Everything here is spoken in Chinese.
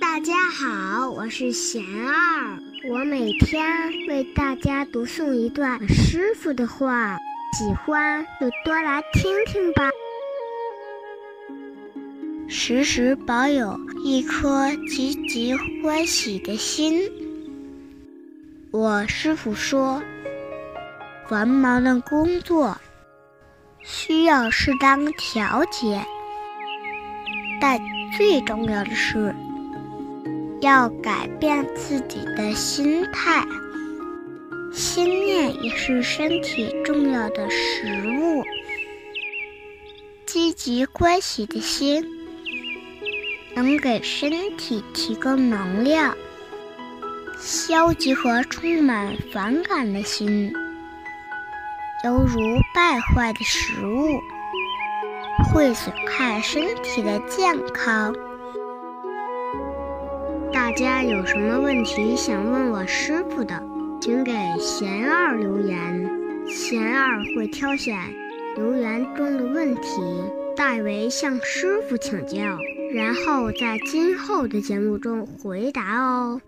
大家好，我是贤儿，我每天为大家读诵一段师傅的话，喜欢就多来听听吧。时时保有一颗积极欢喜的心。我师傅说，繁忙的工作需要适当调节，但最重要的是要改变自己的心态。心念也是身体重要的食物，积极欢喜的心。能给身体提供能量，消极和充满反感的心，犹如败坏的食物，会损害身体的健康。大家有什么问题想问我师傅的，请给贤二留言，贤二会挑选留言中的问题，代为向师傅请教。然后在今后的节目中回答哦。